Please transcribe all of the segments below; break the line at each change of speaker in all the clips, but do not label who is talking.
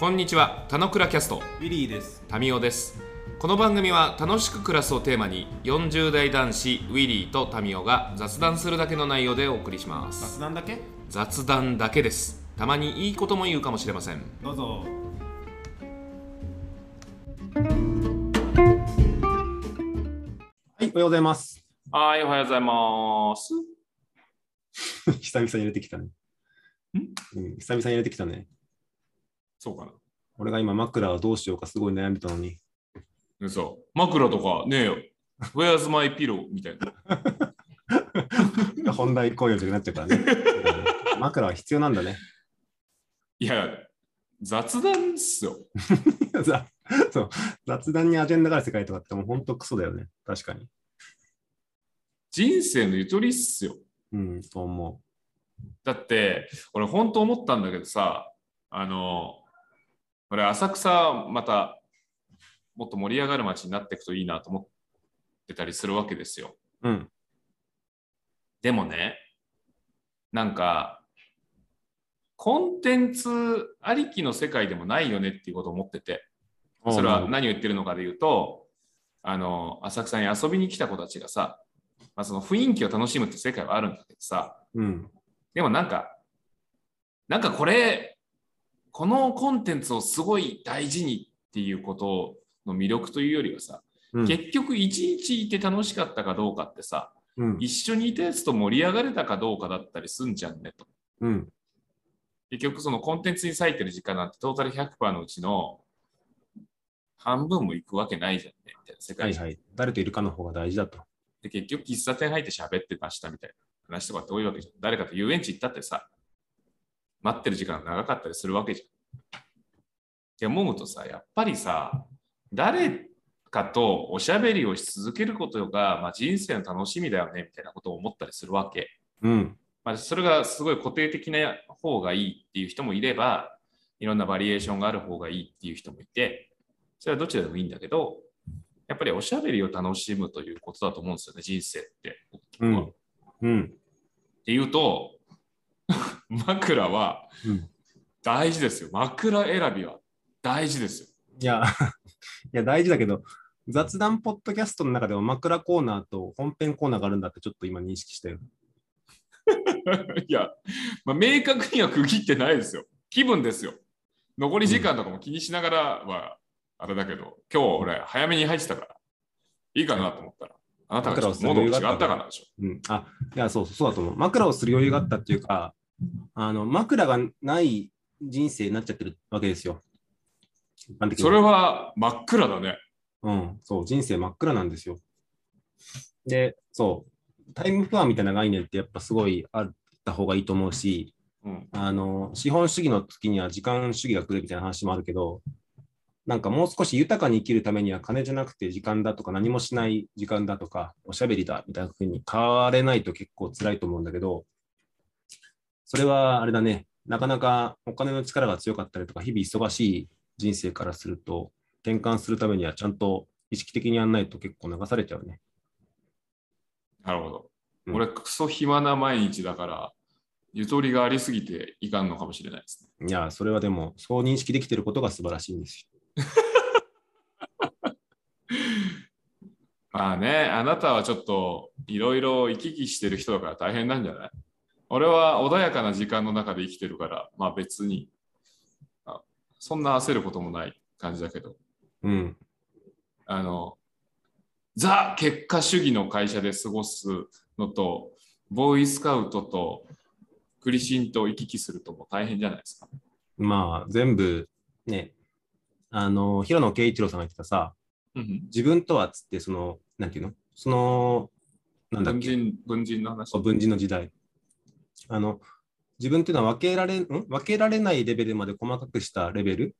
こんにちは、たのくらキャスト、
ウィリーです。
タミオです。この番組は楽しく暮らすをテーマに、40代男子ウィリーとタミオが雑談するだけの内容でお送りします。
雑談だけ？
雑談だけです。たまにいいことも言うかもしれません。
どうぞ。はい、おはようございます。
はい、おはようございます。
久々に入れてきたね。うん、久々に入れてきたね。
そうかな。
俺が今枕をどうしようかすごい悩んでたのに。
嘘。枕とかねえよ。Where's my pillow? みたいな。
本題来いよじゃなくなっちゃうからね。う ん枕は必要なんだね。
いや、雑談っすよ。
ざそう雑談にアジェンダがある世界とかってもう本当クソだよね。確かに。
人生のゆとりっすよ。
うん、そう思
だって、俺本当思ったんだけどさ、あの、俺浅草またもっと盛り上がる街になっていくといいなと思ってたりするわけですよ。
う。うん。
でもね、なんか、コンテンツありきの世界でもないよねっていうことを思ってて、それは何を言ってるのかで言うと、あの、浅草に遊びに来た子たちがさ、まあ、その雰囲気を楽しむって世界はあるんだけどさ、
うん。
でもなんか、なんかこれ、このコンテンツをすごい大事にっていうことの魅力というよりはさ、
うん。
結局一日いて楽しかったかどうかってさ、
うん。
一緒にいたやつと盛り上がれたかどうかだったりすんじゃんねと。
うん。
結局そのコンテンツに割いてる時間なんてトータル100%のうちの半分もいくわけないじゃんねみたいな世界
はいはい。誰といるかの方が大事だと。
で、結局喫茶店入って喋ってましたみたいな話とかって多いわけじゃん。誰かと遊園地行ったってさ、待ってる時間が長かったりするわけじゃん。って思うとさ、やっぱりさ、誰かとおしゃべりをし続けることが、まあ、人生の楽しみだよねみたいなことを思ったりするわけ。
うん。
まあ、それがすごい固定的な方がいいっていう人もいれば、いろんなバリエーションがある方がいいっていう人もいて、それはどちらでもいいんだけど、やっぱりおしゃべりを楽しむということだと思うんですよね、人生って。
うん
っ
うん。
ていうと、枕は
うん。
大事ですよ。枕選びは大事ですよ。
いや、いや、大事だけど、雑談ポッドキャストの中でも枕コーナーと本編コーナーがあるんだってちょっと今認識したよ。
いや、まあ、明確には区切ってないですよ。気分ですよ。残り時間とかも気にしながらは、あれだけど、今日俺早めに入ってたから、いいかなと思ったら、あなたがちょっと喉が違ったからでしょ。
うん。あ、いや、そうそう、そうだと思う。枕をする余裕があったっていうか、あの、枕がない人生になっちゃってるわけですよ。
それは真っ暗だね。
うん、そう、人生真っ暗なんですよ。で、そう、タイムプランみたいな概念ってやっぱすごいあった方がいいと思うし、
うん。
あの、資本主義の時には時間主義が来るみたいな話もあるけど、なんかもう少し豊かに生きるためには金じゃなくて時間だとか何もしない時間だとかおしゃべりだみたいな風に変われないと結構辛いと思うんだけど、それはあれだね、なかなかお金の力が強かったりとか日々忙しい人生からすると転換するためにはちゃんと意識的にやんないと結構流されちゃうね。
なるほど。
うん
俺、クソ暇な毎日だから、ゆとりがありすぎていかんのかもしれないですね。
いや、それはでもそう認識できてることが素晴らしいんですよ。
まあね、あなたはちょっといろいろ行き来してる人だから大変なんじゃない？俺は穏やかな時間の中で生きてるから、まあ別に、あそんな焦ることもない感じだけど、
うん。
あの、ザ結果主義の会社で過ごすのと、ボーイスカウトとクリシンと行き来するとも大変じゃないですか。
まあ、全部ね、あの、平野啓一郎さんが言ってたさ、
うん
自分とはっつって、その、なんていうの？その、なんだっけ、
文人、文人の話。
文人の時代。あの、自分っていうのは分けられ、ん？分けられないレベルまで細かくしたレベル、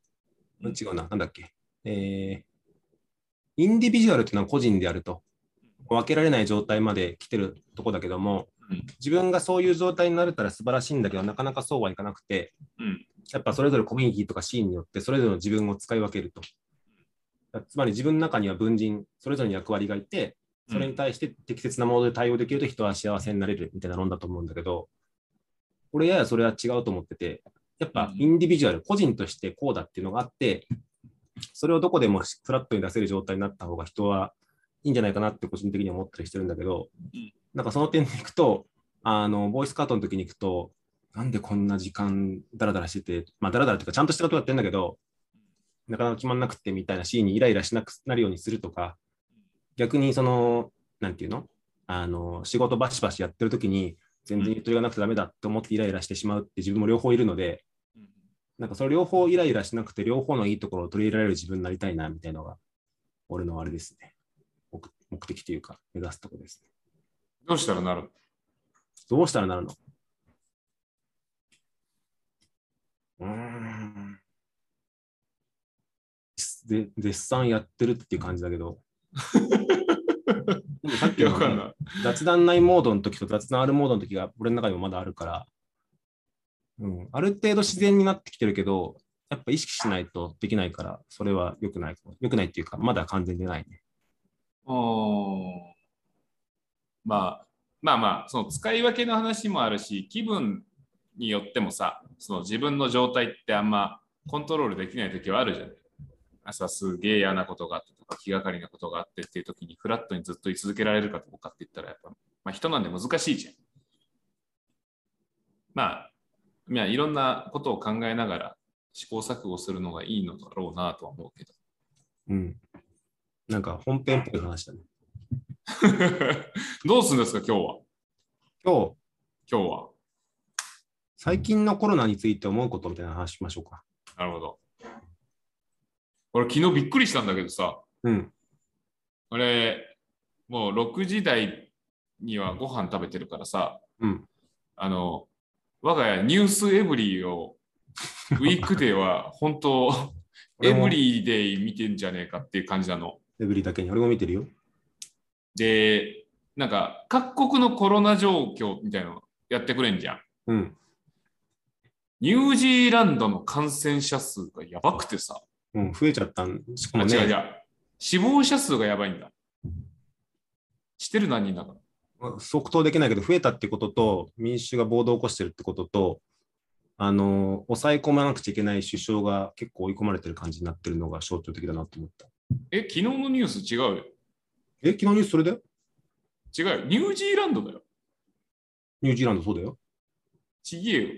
うん
違うな、なんだっけ？えー、インディビジュアルっていうのは個人であると。分けられない状態まで来てるとこだけども、
うん
自分がそういう状態になれたら素晴らしいんだけど、なかなかそうはいかなくて、
うん
やっぱそれぞれコミュニティとかシーンによってそれぞれの自分を使い分けると。つまり自分の中には文人、それぞれの役割がいて、それに対して適切なモードで対応できると人は幸せになれるみたいな論だと思うんだけど、俺ややそれは違うと思ってて、やっぱインディビジュアル、個人としてこうだっていうのがあって、それをどこでもフラットに出せる状態になった方が人はいいんじゃないかなって個人的に思ったりしてるんだけど
うん、
なんかその点でいくと、あの、ボイスカートの時に行くと、なんでこんな時間ダラダラしてて、まあダラダラっていうかちゃんとしたことやってんだけど、なかなか決まんなくてみたいなシーンにイライラしなくなるようにするとか、逆にその、なんていうの？あの、仕事バシバシやってる時に、全然ゆとりがなくてダメだって思ってイライラしてしまうって自分も両方いるので、なんかその両方イライラしなくて、両方のいいところを取り入れられる自分になりたいな、みたいなのが、俺のあれですね。目目的というか、目指すところですね。
どうしたらなるの？
どうしたらなるの？うーん。で絶賛やってるっていう感じだけど。さっきの
わかんない。
雑談内モードの時と雑談あるモードの時が俺の中にもまだあるから、うん、ある程度自然になってきてるけど、やっぱ意識しないとできないから、それは良くない。良くないっていうか、まだ完全でないね。
おーまあまあまあ、その使い分けの話もあるし、気分によってもさ、その自分の状態ってあんまコントロールできない時はあるじゃない。朝すげえ嫌なことがあってとか気がかりなことがあってっていう時にフラットにずっと居続けられるかどうかって言ったらやっぱ、まあ、人なんで難しいじゃん。まあ、いやいろんなことを考えながら試行錯誤するのがいいのだろうなとは思うけど。
うん。なんか本編っぽい話だね。
どうするんですか、今日は？
今日、
今日は。
最近のコロナについて思うことみたいな話しましょうか。
なるほど。俺、昨日びっくりしたんだけどさ、
うん。
俺、もう6時台にはご飯食べてるからさ、
うん。
あの、我が家ニュースエブリーを、ウィークデーは本当、エブリーデイ見てんじゃねえかっていう感じなの。
エブリだけに俺も見てるよ。
で、なんか、各国のコロナ状況みたいなのやってくれんじゃん。
うん。
ニュージーランドの感染者数がやばくてさ、
うん、増えちゃったん。しかもね、
あ違う違う。死亡者数がやばいんだ。知ってる何人だか
即答できないけど、増えたってことと、民主が暴動を起こしてるってことと、あの、抑え込まなくちゃいけない首相が結構追い込まれてる感じになってるのが象徴的だなと思った。
え、昨日のニュース違うよ。
え、昨日ニュースそれだよ
違うよ。ニュージーランドだよ。
ニュージーランドそうだよ。
ちげえよ。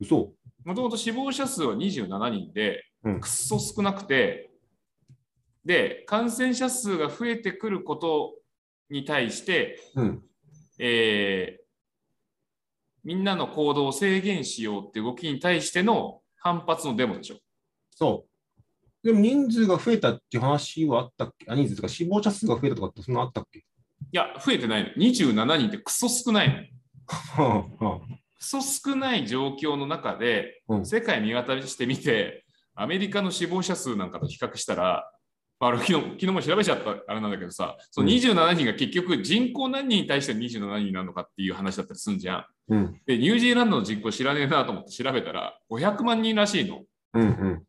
嘘
もともと死亡者数は27人で、
うん
くっそ少なくて、で、感染者数が増えてくることに対して、
うん。
えーみんなの行動を制限しようって動きに対しての反発のデモでしょ。
そう。でも人数が増えたっていう話はあったっけ？あ、人数とか死亡者数が増えたとかってそんなあったっけ？
いや、増えてないの。27人ってクソ少ないの。クソ少ない状況の中で、
うん
世界見渡してみて、アメリカの死亡者数なんかと比較したら、まあ、俺昨日昨日も調べちゃったあれなんだけどさ、その27人が結局人口何人に対して27人なのかっていう話だったりするんじゃん。
うん。
で、ニュージーランドの人口知らねえなと思って調べたら、500万人らしいの。
うんうん。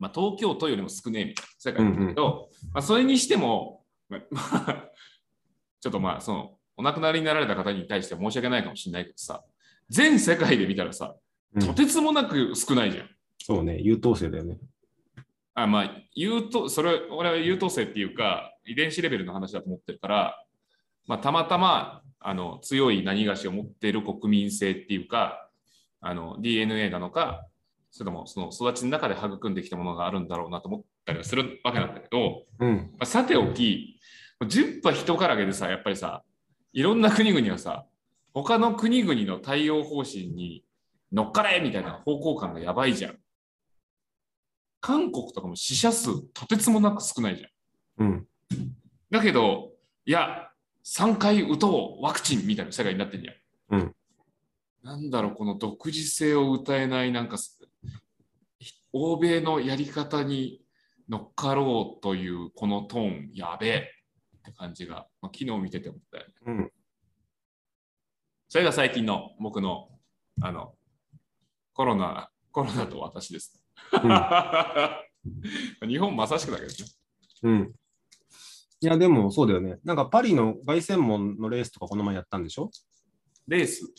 まあ、東京都よりも少ねえみたいな世界なんだけど、まあ、それにしても、まあ、ちょっとまあ、その、お亡くなりになられた方に対しては申し訳ないかもしれないけどさ、全世界で見たらさ、
うん
とてつもなく少ないじゃん。
そうね、優等生だよね。
あまあ、優等、それ、俺は優等生っていうか、遺伝子レベルの話だと思ってるから、まあ、たまたま、あの、強い何がしを持っている国民性っていうか、あの、DNA なのか、それともその育ちの中で育んできたものがあるんだろうなと思ったりはするわけなんだけど、
うん。
まあ、さておき、10波人からげでさ、やっぱりさ、いろんな国々はさ、他の国々の対応方針に乗っかれみたいな方向感がやばいじゃん。韓国とかも死者数とてつもなく少ないじゃん。
うん。
だけど、いや、3回打とう、ワクチンみたいな世界になってんじゃん。
うん
なんだろう、この独自性を歌えない、なんか、欧米のやり方に乗っかろうというこのトーン、やべえって感じが、まあ、昨日見てて思ったよね。
うん。
それが最近の僕の、あの、コロナ、コロナと私です。日本まさしくだけどね。
うん。いや、でもそうだよね。なんかパリの凱旋門のレースとかこの前やったんでしょ？
レース？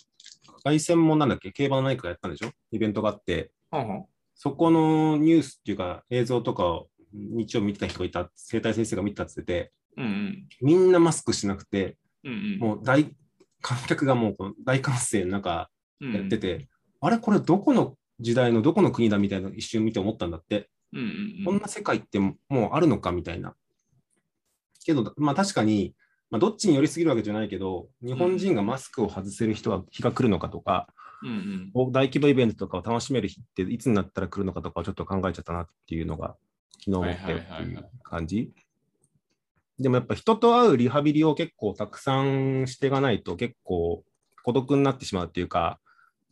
凱旋門なんだっけ？競馬の何かやったんでしょ？イベントがあって、
ほん
そこのニュースっていうか映像とかを日曜見てた人がいた、生体先生が見てたって言ってて、
うんうん。
みんなマスクしなくて、
うんうん。
もう大、観客がもうこの大歓声の中
うん
やってて、あれこれどこの時代のどこの国だみたいな一瞬見て思ったんだって、
うんうん
こんな世界ってもうあるのかみたいな。けど、まあ確かに、まあ、どっちに寄りすぎるわけじゃないけど、日本人がマスクを外せる人は日が来るのかとか、
うんうん。
大規模イベントとかを楽しめる日っていつになったら来るのかとかをちょっと考えちゃったなっていうのが昨日思ったよって
はいはいはいはい
いう感じ。でもやっぱ人と会うリハビリを結構たくさんしていかないと結構孤独になってしまうっていうか、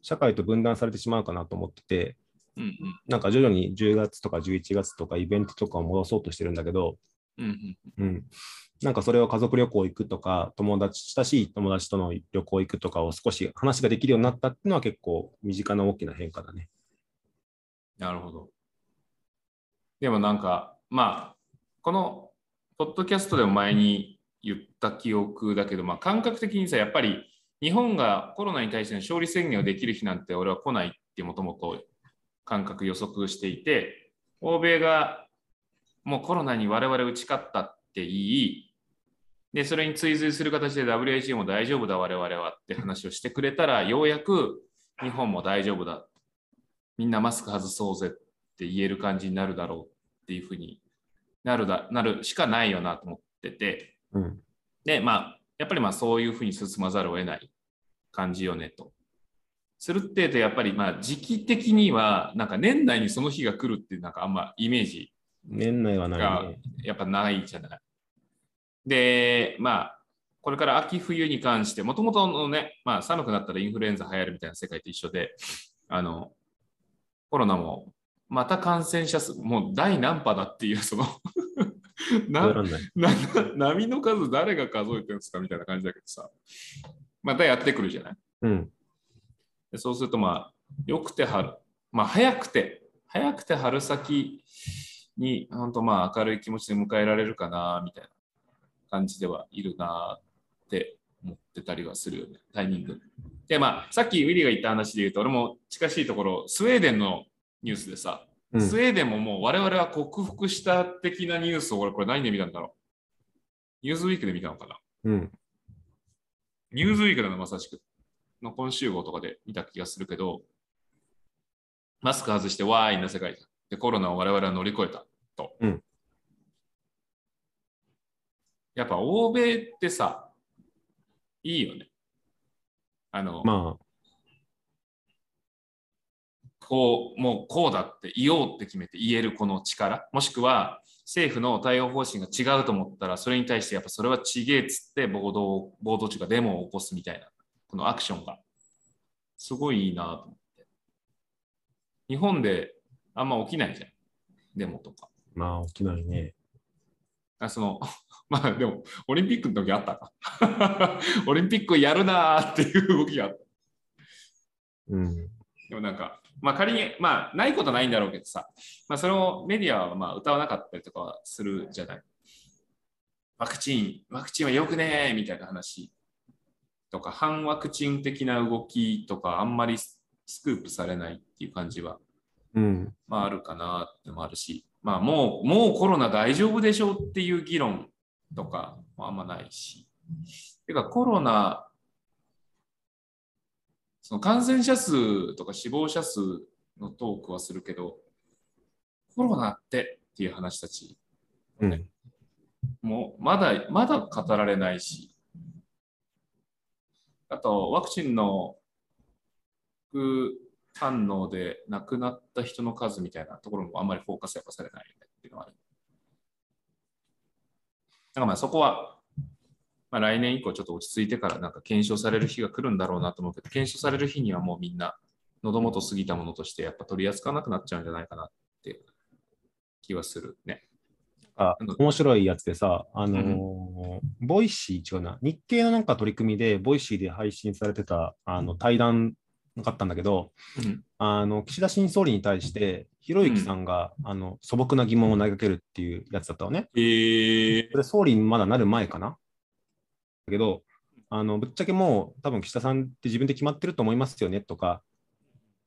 社会と分断されてしまうかなと思ってて、
うんうん。
なんか徐々に10月とか11月とかイベントとかを戻そうとしてるんだけど、
うん
うん、なんかそれを家族旅行行くとか、友達、親しい友達との旅行行くとかを少し話ができるようになったっていうのは結構身近な大きな変化だね。
なるほど。でもなんか、まあ、このポッドキャストでも前に言った記憶だけど、まあ、感覚的にさ、やっぱり日本がコロナに対しての勝利宣言をできる日なんて俺は来ないってもともと感覚予測していて、欧米がもうコロナに我々打ち勝ったって言い、で、それに追随する形で WHO も大丈夫だ我々はって話をしてくれたら、ようやく日本も大丈夫だ。みんなマスク外そうぜって言える感じになるだろうっていうふうになるだなるしかないよなと思ってて、
うん。
で、まあ、やっぱりまあそういうふうに進まざるを得ない感じよねと。するってえと、やっぱりまあ時期的には、なんか年内にその日が来るっていうなんかあんまイメージ
年内はない。
やっぱないじゃない。で、まあ、これから秋冬に関して、もともとのね、まあ寒くなったらインフルエンザ流行るみたいな世界と一緒で、あの、コロナもまた感染者数、もう第何波だっていう、そのなな波の数誰が数えてるんですかみたいな感じだけどさ、またやってくるじゃない？
うん。
でそうするとまあ、よくて春、まあ早くて、早くて春先に、本当まあ明るい気持ちで迎えられるかな、みたいな感じではいるなって思ってたりはするよね、タイミング。でまあ、さっきウィリーが言った話で言うと、俺も近しいところ、スウェーデンのニュースでさ、
うん
スウェーデンももう我々は克服した的なニュースを俺これ何で見たんだろうニューズウィークで見たのかな
うん。
ニューズウィークだな、まさしく。の今週号とかで見た気がするけど、マスク外してワーイな世界で、コロナを我々は乗り越えたと。
うん
やっぱ欧米ってさ、いいよね。あの、
まあ、
こう、もうこうだって言おうって決めて言えるこの力、もしくは政府の対応方針が違うと思ったら、それに対してやっぱそれはちげえっつって暴動、暴動中かデモを起こすみたいな、このアクションが、すごいいいなと思って。日本であんま起きないじゃん、デモとか。
まあ、起きないね。
あその まあでも、オリンピックの時あったか。オリンピックやるなーっていう動きがあった。
うん。
でもなんか、まあ仮に、まあないことはないんだろうけどさ、まあそれをメディアはまあ歌わなかったりとかはするじゃない。ワクチン、ワクチンはよくねーみたいな話とか、反ワクチン的な動きとか、あんまりスクープされないっていう感じは、
うん。
まああるかなってのもあるし、まあもう、もうコロナ大丈夫でしょうっていう議論とかもあんまないし。てかコロナ、その感染者数とか死亡者数のトークはするけど、コロナってっていう話たち、
うん。
もうまだ、まだ語られないし、あとワクチンの副反応で亡くなった人の数みたいなところもあんまりフォーカスやっぱされないよねっていうのはある。だからまあそこは、まあ、来年以降ちょっと落ち着いてからなんか検証される日が来るんだろうなと思うけど、検証される日にはもうみんな喉元過ぎたものとしてやっぱ取り扱わなくなっちゃうんじゃないかなって気はするね。
あ面白いやつでさ、あのー Voicy、違うな、日経のなんか取り組みで、 Voicy で配信されてたあの対談があったんだけど、
うん。
あの岸田新総理に対して、ひろゆきさんが、あの素朴な疑問を投げかけるっていうやつだったのね。
へえ
これ、総理にまだなる前かな。だけど、あのぶっちゃけもう、多分岸田さんって自分で決まってると思いますよねとか、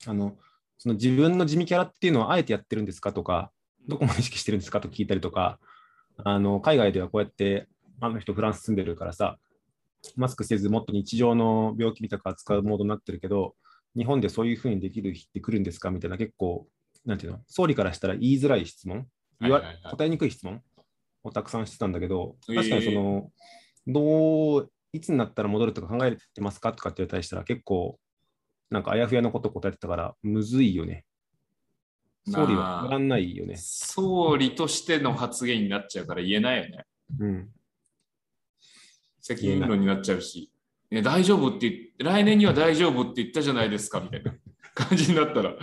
あのその自分の地味キャラっていうのをあえてやってるんですかとか、どこまで意識してるんですかと聞いたりとか、あの海外ではこうやって、あの人フランス住んでるからさ、マスクせずもっと日常の病気みたく扱うモードになってるけど、日本でそういうふうにできる日って来るんですかみたいな結構、なんていうの、総理からしたら言いづらい質問、言わ
はいはいはい。
答えにくい質問をたくさんしてたんだけど、確かにその、どう、いつになったら戻るとか考えてますかとかって言われたりしたら結構、なんかあやふやなこと答えてたから、むずいよね。総理はやらんないよね。
総理としての発言になっちゃうから言えないよね。
うん。
責任論になっちゃうし、ね、大丈夫って言って、来年には大丈夫って言ったじゃないですかみたいな 感じになったら、い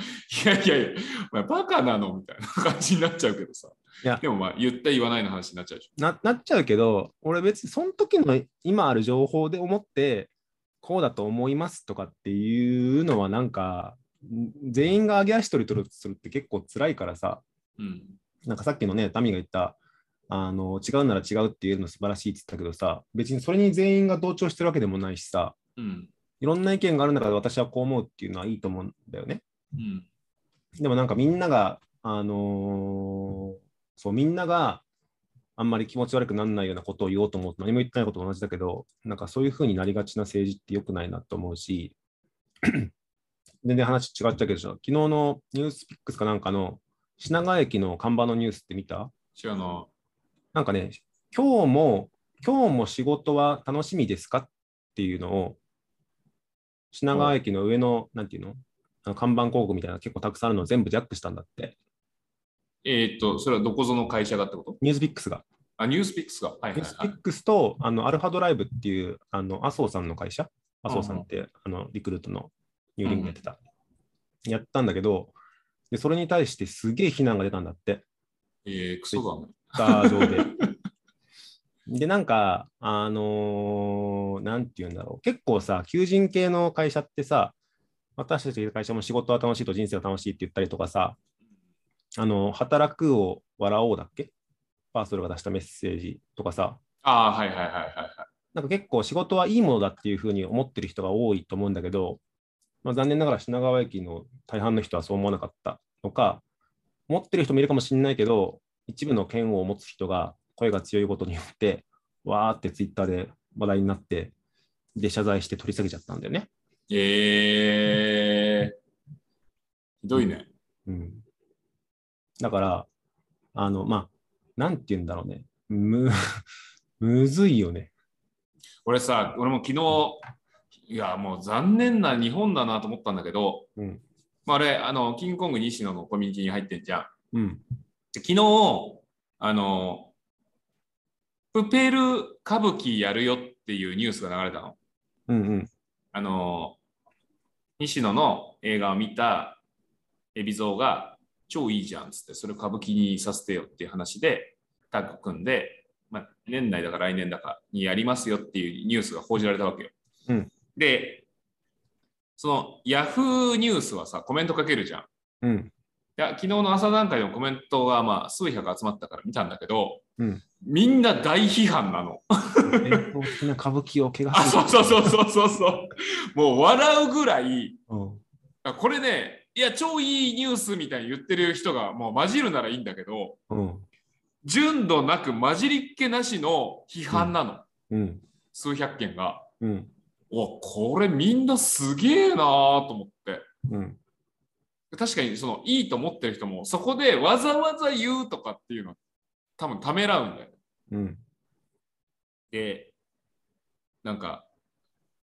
やいやいや、お前バカなのみたいな感じになっちゃうけどさ。
いや
でもまあ言った言わないの話になっちゃうでし
ななっちゃうけど、俺別にその時の今ある情報で思って、こうだと思いますとかっていうのはなんか、ん全員が上げ足取り取るとするって結構辛いからさ、
ょ。うん。
なんかさっきのね、タミが言った、あの違うなら違うっていうの素晴らしいって言ったけどさ、別にそれに全員が同調してるわけでもないしさ、
うん。
いろんな意見がある中で私はこう思うっていうのはいいと思うんだよね。
うん。
でもなんかみんなが、あのーそう、みんながあんまり気持ち悪くならないようなことを言おうと思うと何も言ってないことと同じだけど、なんかそういうふうになりがちな政治って良くないなと思うし、全然話違っちゃうけど、昨日のニュースピックスかなんかの品川駅の看板のニュースって見た？
違うの。
なんかね、今日も、今日も仕事は楽しみですかっていうのを、品川駅の上の、なんていうの？あの看板広告みたいな結構たくさんあるのを全部ジャックしたんだって。
えーっと、それはどこぞの会社がってこと？
ニュースピックスが。
あ、ニュースピックスが。はいはいはい
ニュースピッ。クスとあのアルファドライブっていうあの麻生さんの会社、麻生さんって、あのリクルートのニューリングやってた。やったんだけどで、それに対してすげえ非難が出たんだって、
えー、クソだね。
上で。で、なんか、あのーなんて言うんだろう、結構さ、求人系の会社ってさ、私たちの会社も仕事は楽しいと人生は楽しいって言ったりとかさ、あの、働くを笑おうだっけ？パーソルが出したメッセージとかさ、
ああ、はいはいはいはいはい。
なんか結構仕事はいいものだっていうふうに思ってる人が多いと思うんだけど、まあ、残念ながら品川駅の大半の人はそう思わなかったのか、持ってる人もいるかもしれないけど、一部の嫌悪を持つ人が声が強いことによって、わーってツイッターで話題になって、で、謝罪して取り下げちゃったんだよね。
えー、ひどいね。
うん。だから、あの、まあ、なんて言うんだろうね。む、むずいよね。
俺さ、俺も昨日、いや、もう残念な日本だなと思ったんだけど、
うん。
まあ、あれ、あの、キングコング西野のコミュニティに入ってんじゃん。
うん。
で昨日、あの、プペル歌舞伎やるよっていうニュースが流れたの。
うんうん。
あの、西野の映画を見た海老蔵が超いいじゃんっつって、それ歌舞伎にさせてよっていう話で、タッグ組んで、まあ、年内だか来年だかにやりますよっていうニュースが報じられたわけよ。
うん
で、そのヤフーニュースはさ、コメントかけるじゃん。い
うん。
や昨日の朝段階のコメントがまあ数百集まったから見たんだけど、
うん
みんな大批判なの。
伝統的な歌舞伎を怪我
あ、
する。
そうそうそうそうそうそう。もう笑うぐらい、
うん
あこれね、いや、超いいニュースみたいに言ってる人がもう混じるならいいんだけど、
うん。
純度なく混じりっけなしの批判なの、
うん。
数百件が。
うん。
おこれみんなすげえなーと思って。
うん。
確かにそのいいと思ってる人もそこでわざわざ言うとかっていうのは多分ためらうんだよ。
うん。
で、なんか、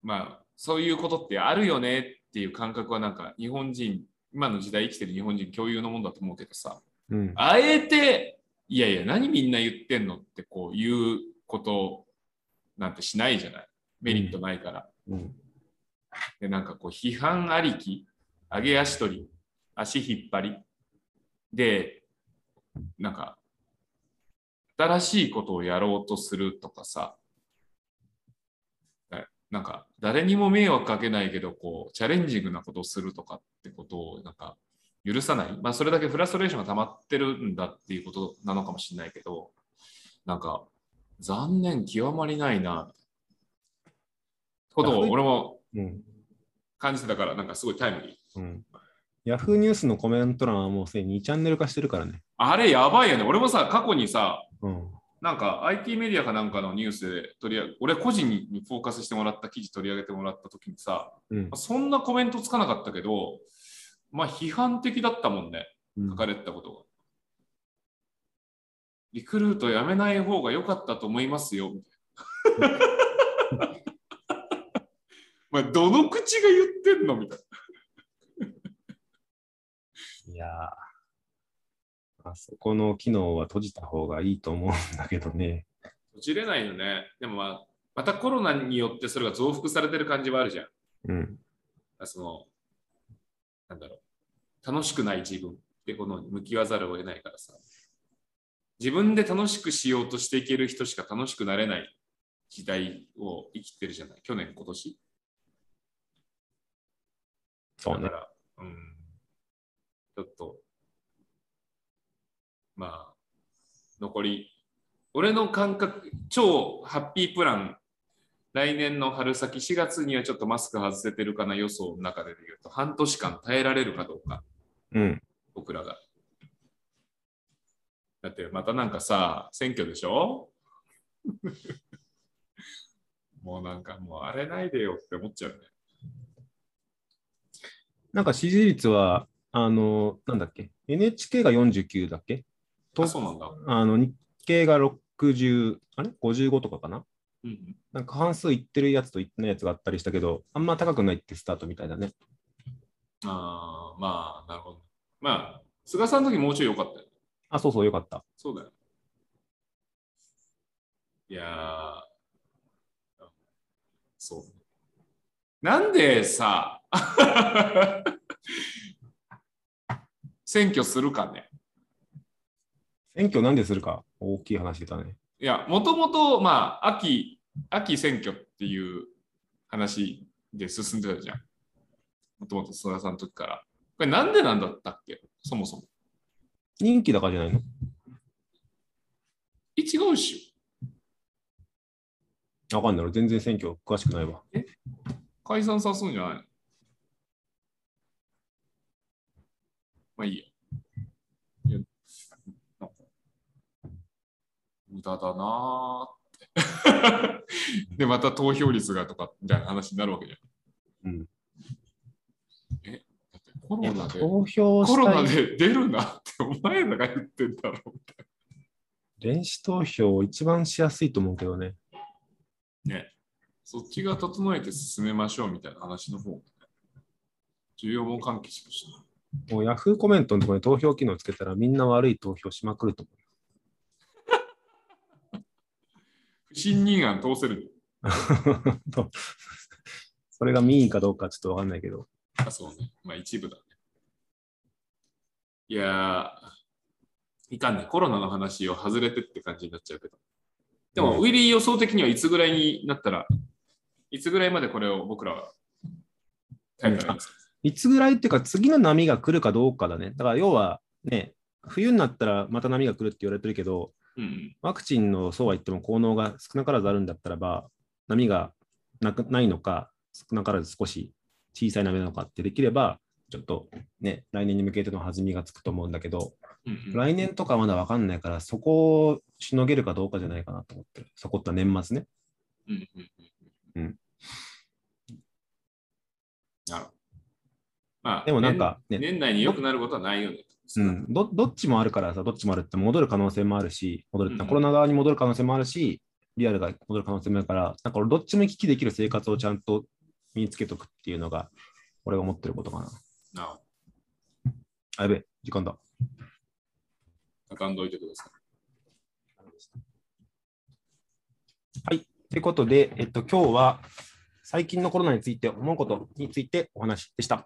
まあ、そういうことってあるよねっていう感覚はなんか日本人、今の時代生きてる日本人共有のもんだと思うけどさ、
うん。
あえて、いやいや、何みんな言ってんのってこう言うことなんてしないじゃない？メリットないから。
うん。
で、なんかこう批判ありき、上げ足取り、足引っ張り。で、なんか、新しいことをやろうとするとかさ、えなんか誰にも迷惑かけないけど、こう、チャレンジングなことをするとかってことを、なんか、許さない。まあ、それだけフラストレーションが溜まってるんだっていうことなのかもしれないけど、なんか、残念極まりないな、ことを俺も
うん。
感じてたから、なんかすごいタイムリー。
うん。ヤフーニュースのコメント欄はもうすでに2チャンネル化してるからね。
あれやばいよね。俺もさ、過去にさ、
うん。
なんか IT メディアかなんかのニュースで取り上げ、俺個人にフォーカスしてもらった記事取り上げてもらった時にさ、
うん。
そんなコメントつかなかったけど、まあ批判的だったもんね。
うん
書かれてたことが。リクルートやめない方が良かったと思いますよ。みたいな まあどの口が言ってんのみたいな。
いやーあそこの機能は閉じた方がいいと思うんだけどね。
閉じれないよね。でもまあ、またコロナによってそれが増幅されてる感じはあるじゃん。
うん。
その、なんだろう。楽しくない自分ってこの向き合わざるを得ないからさ。自分で楽しくしようとしていける人しか楽しくなれない時代を生きてるじゃない。去年、今年。
そうね
だか。ら、うん。ちょっと、まあ、残り、俺の感覚、超ハッピープラン、来年の春先4月にはちょっとマスク外せてるかな予想の中で言うと、半年間耐えられるかどうか、
うん。
僕らが。だってまたなんかさ、選挙でしょ？もうなんかもうあれないでよって思っちゃうね。
なんか支持率は、あの、なんだっけ ?NHK が49だっけ？
あ、そうなんだ。
あの、日経が60、あれ ?55 とかかな？
うんうん
なんか半数いってるやつといってないやつがあったりしたけど、あんま高くないってスタートみたいだね。
ああ、まあ、なるほど。まあ、菅さんの時もうちょい良かったよ。
あ、そうそう、よかった。
そうだよ。いやー、そう。なんでさ、選挙するかね。
選挙なんでするか？大きい話だね。
いや、もともと、まあ、秋、秋選挙っていう話で進んでたじゃん。もともと菅さんの時から。これなんでなんだったっけ？そもそも。
人気だからじゃないの？
え、違うっし
わかんない。俺全然選挙詳しくないわ。
ょ。解散さすんじゃないの？まあい。いやなんか無駄だなーって。で、また投票率がとかみたいな話になるわけじゃん。
うん。
え、だってコロナで。
投票
コロナで出るなってお前らが言ってんだろうみたい
電子投票一番しやすいと思うけどね。
な。ね。そっちが整えて進めましょうみたいな話の方が、ね、重要も関係しました。
もうヤフーコメントのところに投票機能つけたらみんな悪い投票しまくると
不信任案通せる。
それが民意かどうかちょっとわかんないけど。
あ、そうね。まあ一部だね。いやー、いかんね。コロナの話を外れてって感じになっちゃうけど。でも、
うん
ウィリー予想的にはいつぐらいになったら、いつぐらいまでこれを僕らはい
つぐらいっていうか次の波が来るかどうかだね。だから要はね、冬になったらまた波が来るって言われてるけど、ワクチンのそうは言っても効能が少なからずあるんだったらば、波がなくないのか、少なからず少し小さい波なのかってできれば、ちょっとね、来年に向けての弾みがつくと思うんだけど、
うんうん
来年とかまだわかんないから、そこをしのげるかどうかじゃないかなと思ってる。そこって年末ね。
うんうんうん
うん
なるほど。まあ、
でもなんかね
年年内に良くなることはないよね。
うん、どどっちもあるからさ、どっちもあるって戻る可能性もあるし、戻るって
うん
コロナ側に戻る可能性もあるし、リアルが戻る可能性もあるから、なんか俺どっちも行き来できる生活をちゃんと身につけとくっていうのが、俺が思ってることかな。
なあ、
あ、やべえ、時間だ。
畳んどいてくださ
はい。ということで、えっと、今日は最近のコロナについて思うことについてお話でした。